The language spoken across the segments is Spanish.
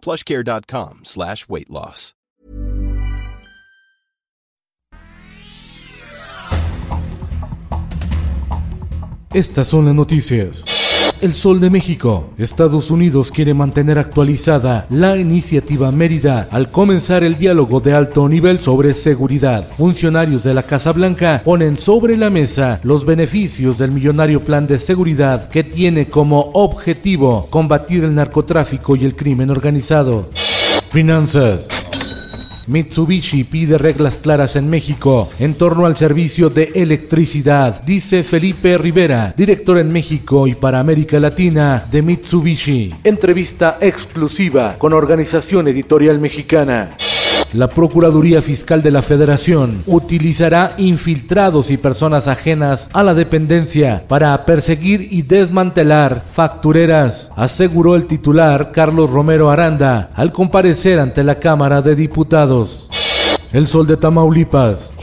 plushcare.com slash weight loss. Estas son las noticias. El Sol de México. Estados Unidos quiere mantener actualizada la iniciativa Mérida al comenzar el diálogo de alto nivel sobre seguridad. Funcionarios de la Casa Blanca ponen sobre la mesa los beneficios del millonario plan de seguridad que tiene como objetivo combatir el narcotráfico y el crimen organizado. Finanzas. Mitsubishi pide reglas claras en México en torno al servicio de electricidad, dice Felipe Rivera, director en México y para América Latina de Mitsubishi. Entrevista exclusiva con Organización Editorial Mexicana. La Procuraduría Fiscal de la Federación utilizará infiltrados y personas ajenas a la dependencia para perseguir y desmantelar factureras, aseguró el titular Carlos Romero Aranda al comparecer ante la Cámara de Diputados. El sol de Tamaulipas.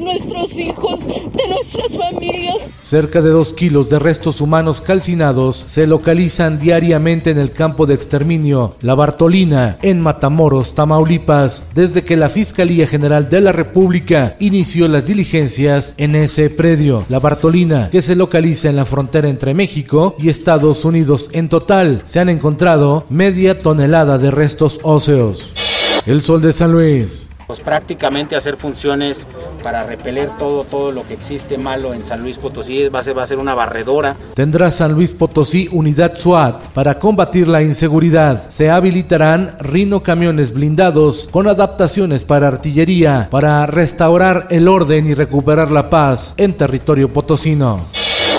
Nuestros hijos, de nuestras familias. Cerca de dos kilos de restos humanos calcinados se localizan diariamente en el campo de exterminio La Bartolina, en Matamoros, Tamaulipas, desde que la Fiscalía General de la República inició las diligencias en ese predio. La Bartolina, que se localiza en la frontera entre México y Estados Unidos. En total, se han encontrado media tonelada de restos óseos. El Sol de San Luis. Pues prácticamente hacer funciones para repeler todo, todo lo que existe malo en San Luis Potosí. Va a ser, va a ser una barredora. Tendrá San Luis Potosí unidad SWAT para combatir la inseguridad. Se habilitarán Rino camiones blindados con adaptaciones para artillería para restaurar el orden y recuperar la paz en territorio potosino.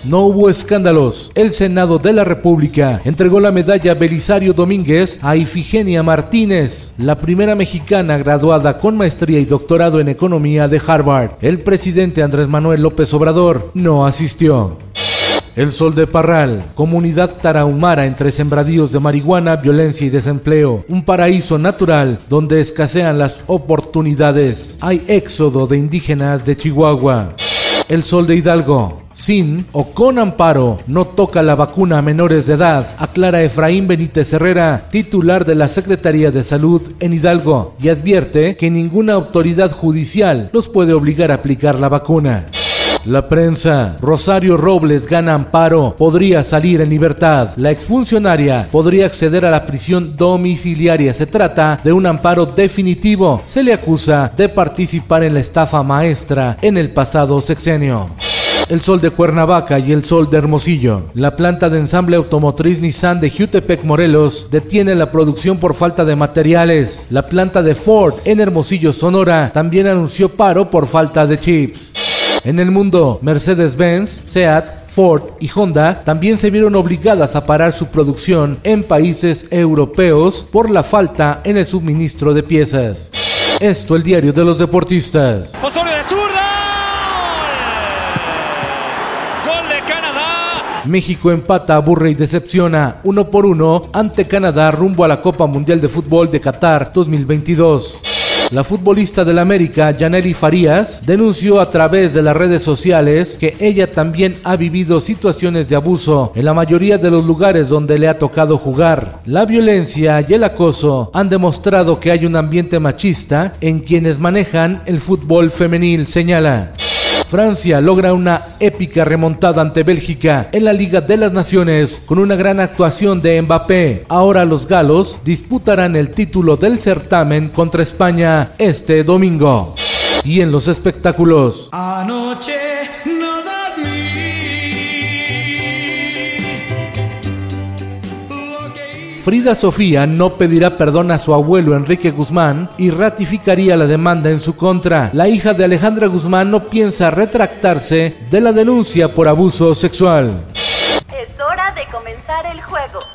No hubo escándalos. El Senado de la República entregó la medalla Belisario Domínguez a Ifigenia Martínez, la primera mexicana graduada con maestría y doctorado en economía de Harvard. El presidente Andrés Manuel López Obrador no asistió. El Sol de Parral, comunidad tarahumara entre sembradíos de marihuana, violencia y desempleo. Un paraíso natural donde escasean las oportunidades. Hay éxodo de indígenas de Chihuahua. El Sol de Hidalgo, sin o con amparo no toca la vacuna a menores de edad, aclara Efraín Benítez Herrera, titular de la Secretaría de Salud en Hidalgo, y advierte que ninguna autoridad judicial los puede obligar a aplicar la vacuna. La prensa. Rosario Robles gana amparo. Podría salir en libertad. La exfuncionaria podría acceder a la prisión domiciliaria. Se trata de un amparo definitivo. Se le acusa de participar en la estafa maestra en el pasado sexenio el Sol de Cuernavaca y el Sol de Hermosillo. La planta de ensamble automotriz Nissan de Jutepec, Morelos, detiene la producción por falta de materiales. La planta de Ford en Hermosillo, Sonora, también anunció paro por falta de chips. En el mundo, Mercedes-Benz, Seat, Ford y Honda también se vieron obligadas a parar su producción en países europeos por la falta en el suministro de piezas. Esto el diario de los deportistas. México empata, aburre y decepciona uno por uno ante Canadá rumbo a la Copa Mundial de Fútbol de Qatar 2022. La futbolista del América, Yaneli Farías, denunció a través de las redes sociales que ella también ha vivido situaciones de abuso en la mayoría de los lugares donde le ha tocado jugar. La violencia y el acoso han demostrado que hay un ambiente machista en quienes manejan el fútbol femenil, señala. Francia logra una épica remontada ante Bélgica en la Liga de las Naciones con una gran actuación de Mbappé. Ahora los galos disputarán el título del certamen contra España este domingo. Y en los espectáculos. Anoche Frida Sofía no pedirá perdón a su abuelo Enrique Guzmán y ratificaría la demanda en su contra. La hija de Alejandra Guzmán no piensa retractarse de la denuncia por abuso sexual. Es hora de comenzar el juego.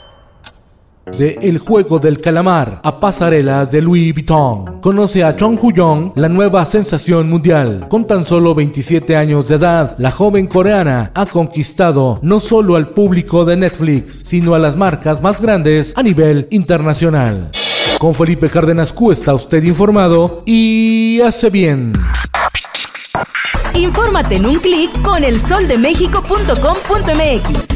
De El juego del calamar a pasarelas de Louis Vuitton. Conoce a Chong Hu-yong, la nueva sensación mundial. Con tan solo 27 años de edad, la joven coreana ha conquistado no solo al público de Netflix, sino a las marcas más grandes a nivel internacional. Con Felipe Cárdenas Q está usted informado y hace bien. Infórmate en un clic con elsoldemexico.com.mx.